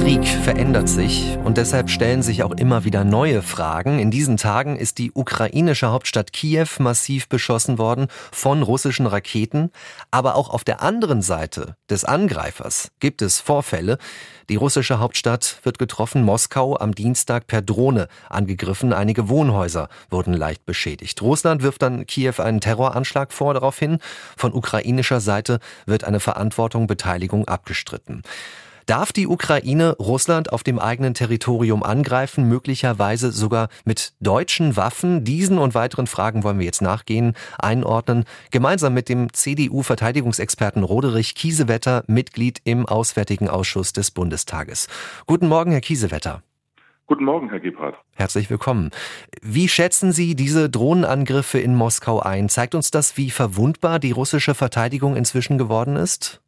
Krieg verändert sich und deshalb stellen sich auch immer wieder neue Fragen. In diesen Tagen ist die ukrainische Hauptstadt Kiew massiv beschossen worden von russischen Raketen. Aber auch auf der anderen Seite des Angreifers gibt es Vorfälle. Die russische Hauptstadt wird getroffen, Moskau am Dienstag per Drohne angegriffen. Einige Wohnhäuser wurden leicht beschädigt. Russland wirft dann Kiew einen Terroranschlag vor daraufhin. Von ukrainischer Seite wird eine Verantwortung, Beteiligung abgestritten. Darf die Ukraine Russland auf dem eigenen Territorium angreifen, möglicherweise sogar mit deutschen Waffen? Diesen und weiteren Fragen wollen wir jetzt nachgehen, einordnen, gemeinsam mit dem CDU-Verteidigungsexperten Roderich Kiesewetter, Mitglied im Auswärtigen Ausschuss des Bundestages. Guten Morgen, Herr Kiesewetter. Guten Morgen, Herr Gebhardt. Herzlich willkommen. Wie schätzen Sie diese Drohnenangriffe in Moskau ein? Zeigt uns das, wie verwundbar die russische Verteidigung inzwischen geworden ist?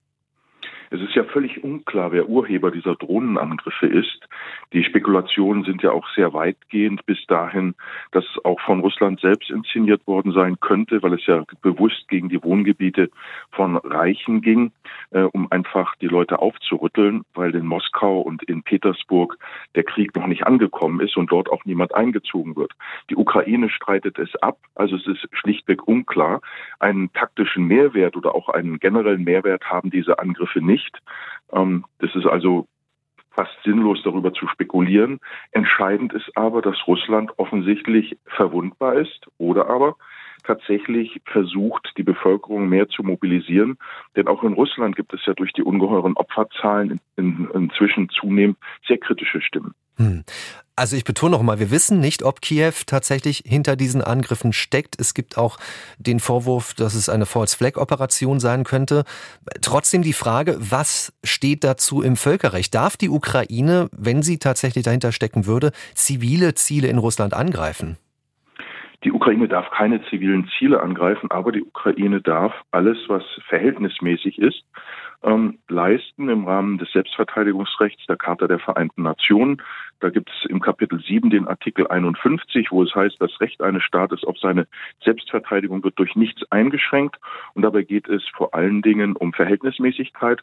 Es ist ja völlig unklar, wer Urheber dieser Drohnenangriffe ist. Die Spekulationen sind ja auch sehr weitgehend bis dahin, dass es auch von Russland selbst inszeniert worden sein könnte, weil es ja bewusst gegen die Wohngebiete von Reichen ging, äh, um einfach die Leute aufzurütteln, weil in Moskau und in Petersburg der Krieg noch nicht angekommen ist und dort auch niemand eingezogen wird. Die Ukraine streitet es ab, also es ist schlichtweg unklar. Einen taktischen Mehrwert oder auch einen generellen Mehrwert haben diese Angriffe nicht nicht. Ähm, das ist also fast sinnlos darüber zu spekulieren. Entscheidend ist aber, dass Russland offensichtlich verwundbar ist oder aber tatsächlich versucht, die Bevölkerung mehr zu mobilisieren. Denn auch in Russland gibt es ja durch die ungeheuren Opferzahlen in, in, inzwischen zunehmend sehr kritische Stimmen. Hm. Also ich betone noch mal, wir wissen nicht, ob Kiew tatsächlich hinter diesen Angriffen steckt. Es gibt auch den Vorwurf, dass es eine False Flag Operation sein könnte. Trotzdem die Frage, was steht dazu im Völkerrecht? Darf die Ukraine, wenn sie tatsächlich dahinter stecken würde, zivile Ziele in Russland angreifen? Die Ukraine darf keine zivilen Ziele angreifen, aber die Ukraine darf alles, was verhältnismäßig ist, ähm, leisten im Rahmen des Selbstverteidigungsrechts der Charta der Vereinten Nationen. Da gibt es im Kapitel 7 den Artikel 51, wo es heißt, das Recht eines Staates auf seine Selbstverteidigung wird durch nichts eingeschränkt. Und dabei geht es vor allen Dingen um Verhältnismäßigkeit.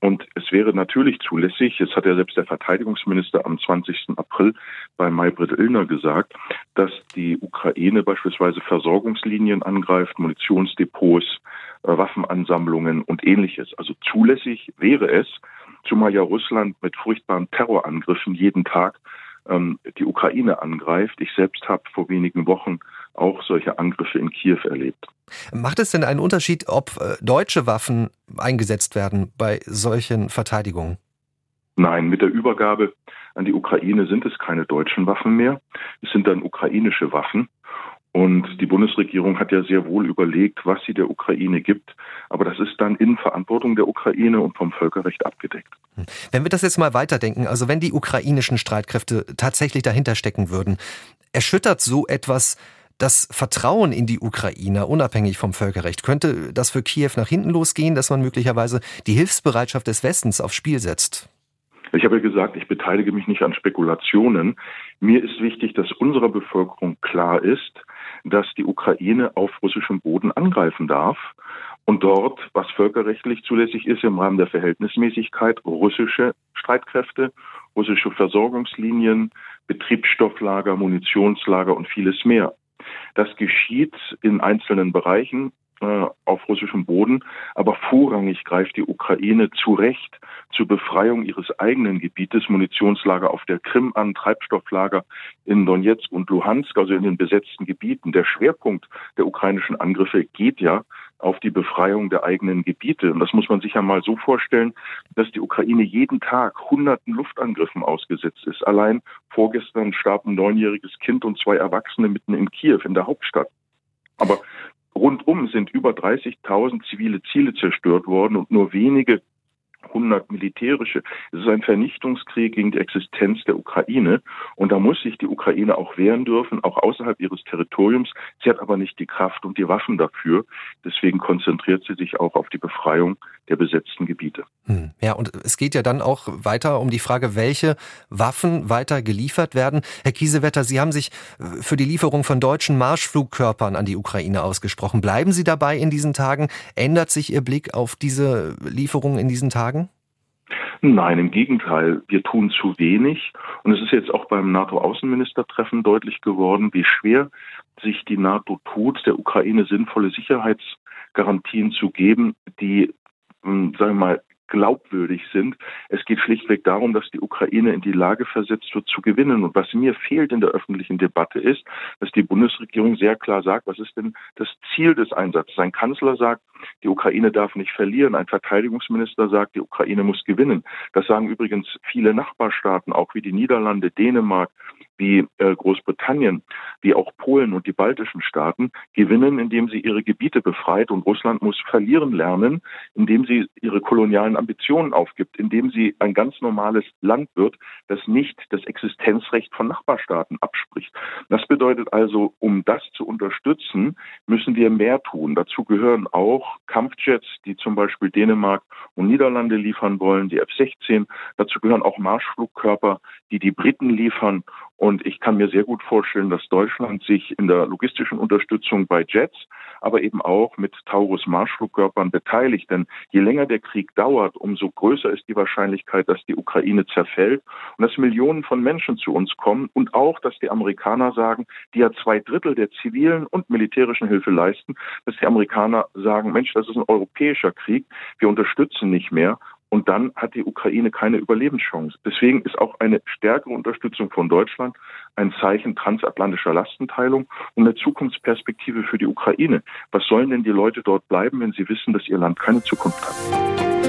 Und es wäre natürlich zulässig, jetzt hat ja selbst der Verteidigungsminister am 20. April bei Maybrit Illner gesagt, dass die Ukraine beispielsweise Versorgungslinien angreift, Munitionsdepots, äh, Waffenansammlungen und ähnliches. Also zulässig wäre es, zumal ja Russland mit furchtbaren Terrorangriffen jeden Tag ähm, die Ukraine angreift. Ich selbst habe vor wenigen Wochen auch solche Angriffe in Kiew erlebt. Macht es denn einen Unterschied, ob äh, deutsche Waffen eingesetzt werden bei solchen Verteidigungen? Nein, mit der Übergabe an die Ukraine sind es keine deutschen Waffen mehr. Es sind dann ukrainische Waffen. Und die Bundesregierung hat ja sehr wohl überlegt, was sie der Ukraine gibt. Aber das ist dann in Verantwortung der Ukraine und vom Völkerrecht abgedeckt. Wenn wir das jetzt mal weiterdenken, also wenn die ukrainischen Streitkräfte tatsächlich dahinter stecken würden, erschüttert so etwas das Vertrauen in die Ukrainer, unabhängig vom Völkerrecht, könnte das für Kiew nach hinten losgehen, dass man möglicherweise die Hilfsbereitschaft des Westens aufs Spiel setzt? Ich habe ja gesagt, ich beteilige mich nicht an Spekulationen. Mir ist wichtig, dass unserer Bevölkerung klar ist, dass die Ukraine auf russischem Boden angreifen darf und dort, was völkerrechtlich zulässig ist, im Rahmen der Verhältnismäßigkeit russische Streitkräfte, russische Versorgungslinien, Betriebsstofflager, Munitionslager und vieles mehr. Das geschieht in einzelnen Bereichen äh, auf russischem Boden, aber vorrangig greift die Ukraine zu Recht zur Befreiung ihres eigenen Gebietes Munitionslager auf der Krim an, Treibstofflager in Donetsk und Luhansk, also in den besetzten Gebieten. Der Schwerpunkt der ukrainischen Angriffe geht ja auf die Befreiung der eigenen Gebiete. Und das muss man sich ja mal so vorstellen, dass die Ukraine jeden Tag hunderten Luftangriffen ausgesetzt ist. Allein vorgestern starb ein neunjähriges Kind und zwei Erwachsene mitten in Kiew, in der Hauptstadt. Aber rundum sind über 30.000 zivile Ziele zerstört worden und nur wenige hundert militärische. Es ist ein Vernichtungskrieg gegen die Existenz der Ukraine. Und da muss sich die Ukraine auch wehren dürfen, auch außerhalb ihres Territoriums. Sie hat aber nicht die Kraft und die Waffen dafür. Deswegen konzentriert sie sich auch auf die Befreiung der besetzten Gebiete. Hm. Ja, und es geht ja dann auch weiter um die Frage, welche Waffen weiter geliefert werden. Herr Kiesewetter, Sie haben sich äh, für die Lieferung von deutschen Marschflugkörpern an die Ukraine ausgesprochen. Bleiben Sie dabei in diesen Tagen? Ändert sich Ihr Blick auf diese Lieferungen in diesen Tagen? Nein, im Gegenteil. Wir tun zu wenig. Und es ist jetzt auch beim NATO-Außenministertreffen deutlich geworden, wie schwer sich die NATO tut, der Ukraine sinnvolle Sicherheitsgarantien zu geben, die, hm, sagen wir mal, glaubwürdig sind. Es geht schlichtweg darum, dass die Ukraine in die Lage versetzt wird zu gewinnen. Und was mir fehlt in der öffentlichen Debatte ist, dass die Bundesregierung sehr klar sagt, was ist denn das Ziel des Einsatzes? Ein Kanzler sagt, die Ukraine darf nicht verlieren. Ein Verteidigungsminister sagt, die Ukraine muss gewinnen. Das sagen übrigens viele Nachbarstaaten, auch wie die Niederlande, Dänemark, wie äh, Großbritannien, wie auch Polen und die baltischen Staaten gewinnen, indem sie ihre Gebiete befreit und Russland muss verlieren lernen, indem sie ihre kolonialen Ambitionen aufgibt, indem sie ein ganz normales Land wird, das nicht das Existenzrecht von Nachbarstaaten abspricht. Das bedeutet also, um das zu unterstützen, müssen wir mehr tun. Dazu gehören auch Kampfjets, die zum Beispiel Dänemark und Niederlande liefern wollen, die F-16. Dazu gehören auch Marschflugkörper, die die Briten liefern und ich kann mir sehr gut vorstellen, dass Deutschland sich in der logistischen Unterstützung bei Jets, aber eben auch mit Taurus Marschflugkörpern beteiligt. Denn je länger der Krieg dauert, umso größer ist die Wahrscheinlichkeit, dass die Ukraine zerfällt und dass Millionen von Menschen zu uns kommen und auch, dass die Amerikaner sagen, die ja zwei Drittel der zivilen und militärischen Hilfe leisten, dass die Amerikaner sagen, Mensch, das ist ein europäischer Krieg, wir unterstützen nicht mehr. Und dann hat die Ukraine keine Überlebenschance. Deswegen ist auch eine stärkere Unterstützung von Deutschland ein Zeichen transatlantischer Lastenteilung und eine Zukunftsperspektive für die Ukraine. Was sollen denn die Leute dort bleiben, wenn sie wissen, dass ihr Land keine Zukunft hat?